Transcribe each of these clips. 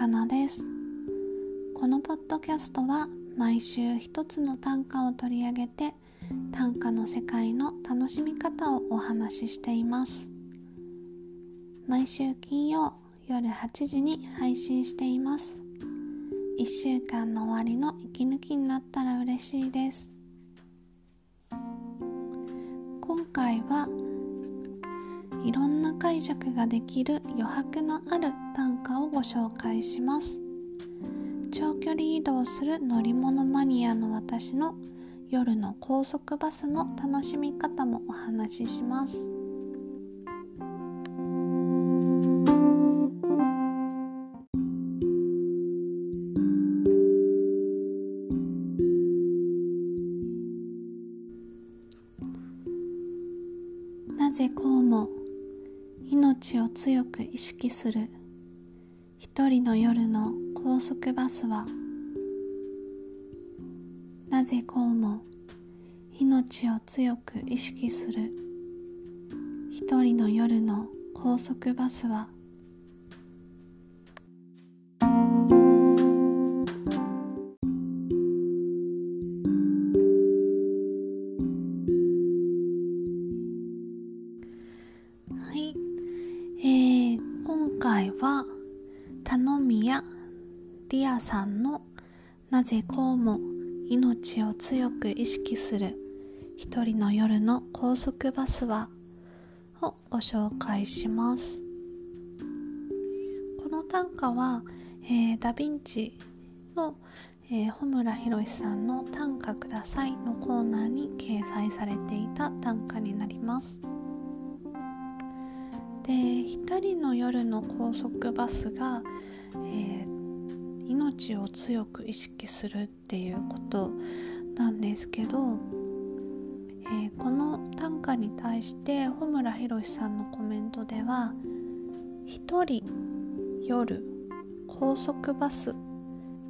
かなです。このポッドキャストは毎週一つの短歌を取り上げて短歌の世界の楽しみ方をお話ししています。毎週金曜夜8時に配信しています。1週間の終わりの息抜きになったら嬉しいです。今回はいろんな解釈ができる余白のある短歌をご紹介します。長距離移動する乗り物マニアの私の夜の高速バスの楽しみ方もお話しします。強く意識する。一人の夜の高速バスはなぜこうも命を強く意識する。一人の夜の高速バスは回は頼みやリアさんのなぜこうも命を強く意識する一人の夜の高速バスはをご紹介します。この短歌は、えー、ダ・ヴィンチの、えー、穂村博さんの「短歌ください」のコーナーに掲載されていた短歌になります。で一人の夜の高速バスが、えー、命を強く意識するっていうことなんですけど、えー、この短歌に対して穂村弘さんのコメントでは「一人夜高速バス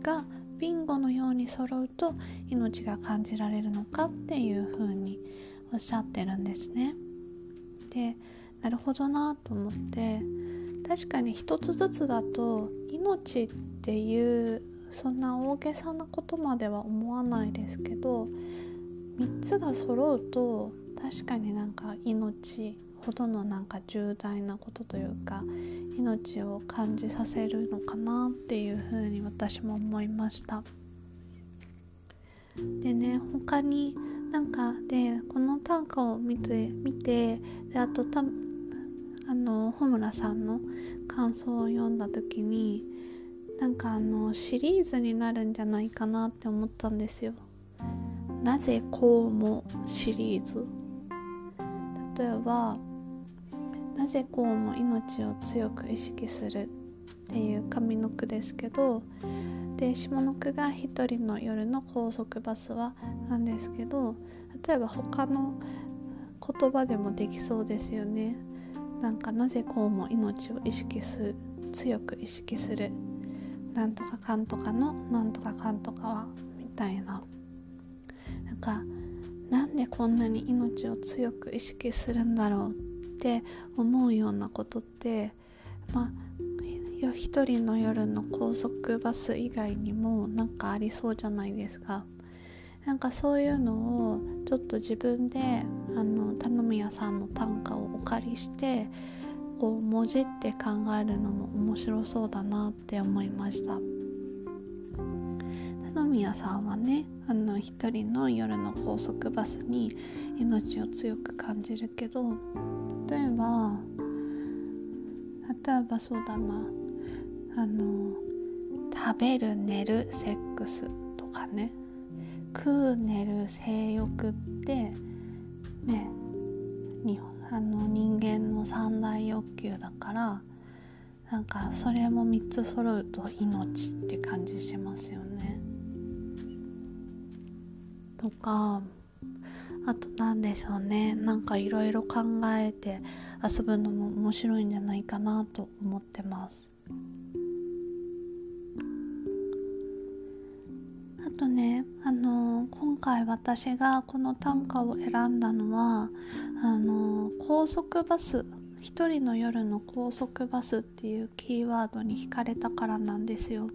がビンゴのように揃うと命が感じられるのか」っていうふうにおっしゃってるんですね。でなるほどなと思って確かに一つずつだと命っていうそんな大げさなことまでは思わないですけど3つが揃うと確かになんか命ほどのなんか重大なことというか命を感じさせるのかなっていうふうに私も思いました。でね他になんかでこの短歌を見て見てであとあの穂村さんの感想を読んだ時になんかあのシリーズになるんじゃないかなって思ったんですよ。なぜこうもシリーズ？例えば「なぜこうも命を強く意識する」っていう上の句ですけどで下の句が「一人の夜の高速バスは」なんですけど例えば他の言葉でもできそうですよね。なんかなぜこうも命を意識する強く意識するなんとかかんとかのなんとかかんとかはみたいななんかなんでこんなに命を強く意識するんだろうって思うようなことってまあ一人の夜の高速バス以外にもなんかありそうじゃないですか。なんかそういうのをちょっと自分であの頼み屋さんの短歌をお借りしてこうもじって考えるのも面白そうだなって思いました。頼み屋さんはねあの一人の夜の高速バスに命を強く感じるけど例えば例えばそうだなあの食べる寝るセックスとかね。食う寝る性欲ってねにあの人間の三大欲求だからなんかそれも3つ揃うと命って感じしますよね。とかあと何でしょうねなんかいろいろ考えて遊ぶのも面白いんじゃないかなと思ってます。回私がこの短歌を選んだのはあの高速バス一人の夜の高速バスっていうキーワードに惹かれたからなんですよ。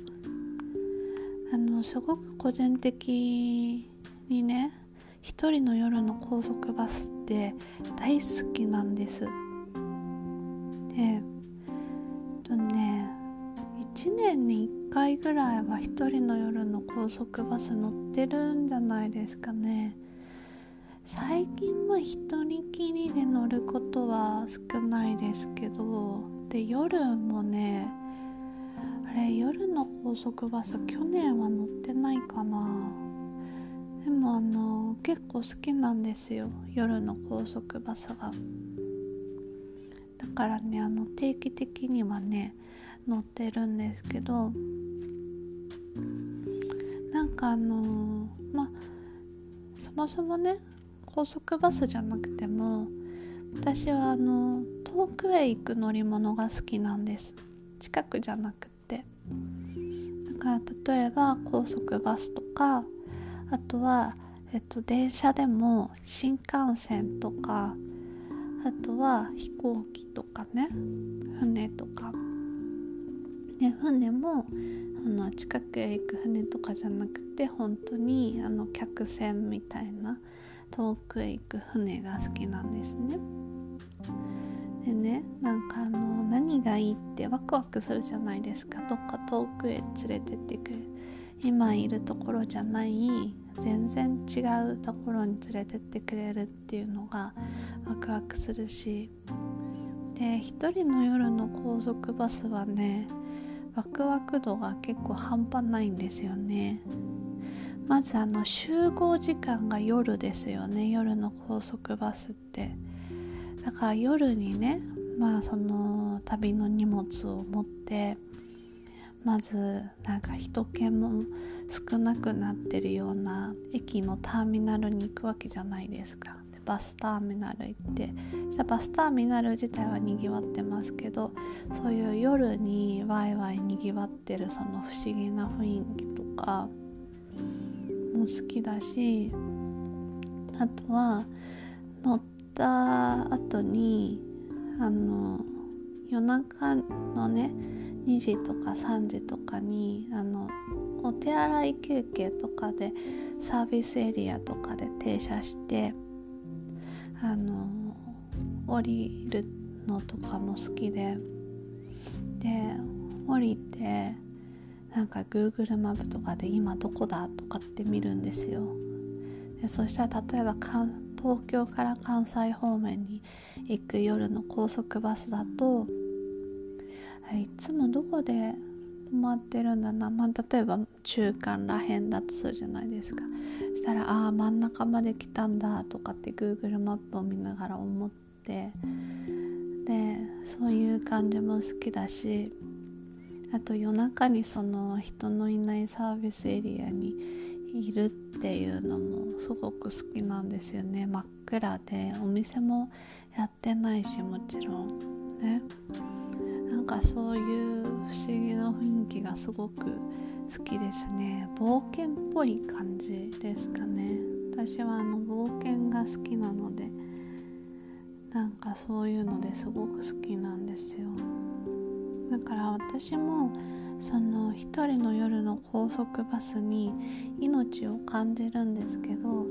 あのすごく個人的にね一人の夜の高速バスって大好きなんです。で年に1回ぐらいは一人の夜の高速バス乗ってるんじゃないですかね。最近は一人きりで乗ることは少ないですけどで夜もねあれ夜の高速バス去年は乗ってないかな。でもあの結構好きなんですよ夜の高速バスが。だからねあの定期的にはね乗ってるんですけどなんかあのまあそもそもね高速バスじゃなくても私はあの遠くへ行く乗り物が好きなんです。近くじゃなくて。だから例えば高速バスとかあとは、えっと、電車でも新幹線とかあとは飛行機とかね船とか。で船もあの近くへ行く船とかじゃなくて本当にあの客船みたいな遠くへ行く船が好きなんですね。でねなんかあの何がいいってワクワクするじゃないですか。どっか遠くへ連れてってくる今いるところじゃない全然違うところに連れてってくれるっていうのがワクワクするし。で一人の夜の高速バスはねワクワク度が結構半端ないんですよね。まずあの集合時間が夜ですよね。夜の高速バスって。だから夜にねまあその旅の荷物を持ってまずなんか人気も少なくなってるような駅のターミナルに行くわけじゃないですか。でバスターミナル行ってバスターミナル自体はにぎわってますけどそういう夜にワイワイにぎわってるその不思議な雰囲気とかも好きだしあとは乗った後にあの夜中のね2時とか3時とかにあのお手洗い休憩とかでサービスエリアとかで停車してあの降りるのとかも好きで。で降りてなんか Google マップとかで今どこだとかって見るんですよ。でそしたら例えば東京から関西方面に行く夜の高速バスだといつもどこで止まってるんだな、まあ、例えば中間らへんだとするじゃないですか。そしたらああ真ん中まで来たんだとかって Google マップを見ながら思ってでそういう感じも好きだしあと夜中にその人のいないサービスエリアにいるっていうのもすごく好きなんですよね。真っ暗でお店もやってないしもちろん。ね。なんかそういう不思議な雰囲気がすごく好きですね。冒険っぽい感じですかね。私はあの冒険が好きなのでなんかそういうのですごく好きなんですよ。だから私もその一人の夜の高速バスに命を感じるんですけど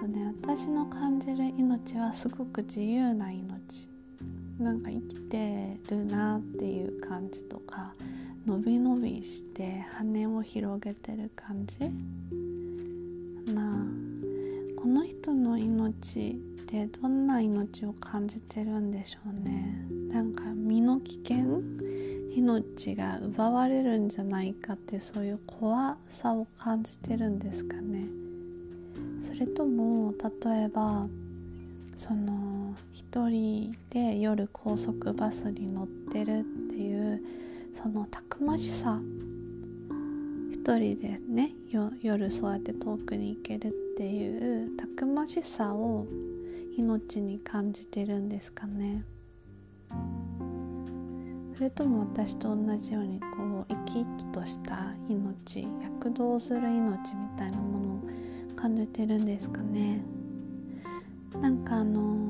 とね私の感じる命はすごく自由な命。なんか生きてるなっていう感じとか伸び伸びして羽を広げてる感じ。なあこの人の命ってどんな命を感じてるんでしょうね。なんか身の危険命が奪われるんじゃないかってそういう怖さを感じてるんですかね。それとも例えばその一人で夜高速バスに乗ってるっていうそのたくましさ。一人でね夜そうやって遠くに行けるっていうたくましさを命に感じてるんですかね。それとも私と同じようにこう生き生きとした命躍動する命みたいなものを感じてるんですかね。なんかあの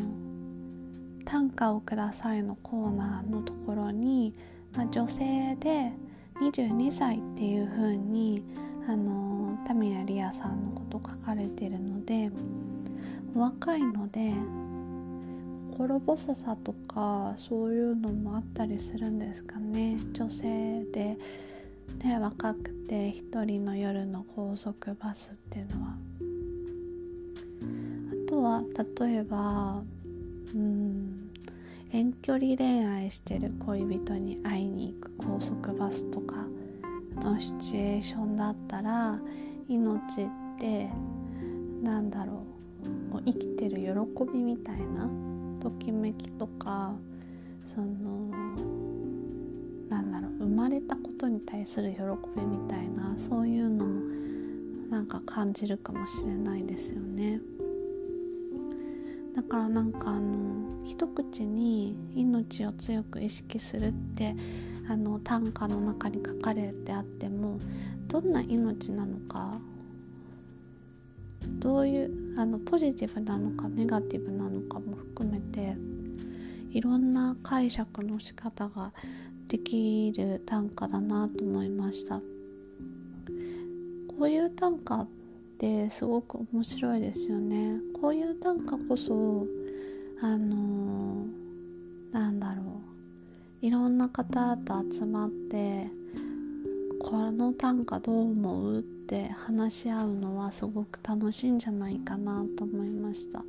短歌をください」のコーナーのところに、まあ、女性で22歳っていう風にあのタミヤリアさんのこと書かれてるので若いので心細さとかそういうのもあったりするんですかね。女性で、ね、若くて一人の夜の高速バスっていうのは。あとは例えばうん遠距離恋愛してる恋人に会いに行く高速バスとか。のシチュエーションだったら命ってなんだろう生きてる喜びみたいなときめきとかそのなんだろう生まれたことに対する喜びみたいなそういうのもなんか感じるかもしれないですよね。だからなんかあの一口に命を強く意識するってあの短歌の中に書かれてあってもどんな命なのかどういうあのポジティブなのかネガティブなのかも含めていろんな解釈の仕方ができる短歌だなと思いました。こういう短歌ってすごく面白いですよねこういう短歌こそあのー、なんだろういろんな方と集まってこの短歌どう思うって話し合うのはすごく楽しいんじゃないかなと思いました。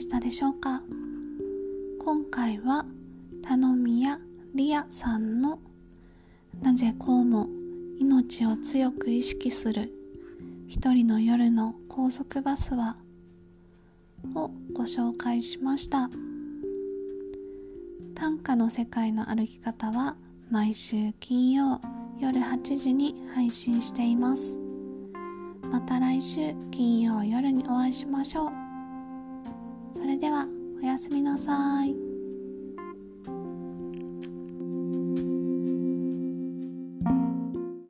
したでしょうか？今回は頼みやリアさんのなぜこうも命を強く意識する一人の夜の高速バスはをご紹介しました。短歌の世界の歩き方は毎週金曜夜8時に配信しています。また来週金曜夜にお会いしましょう。それではおやすみなさい。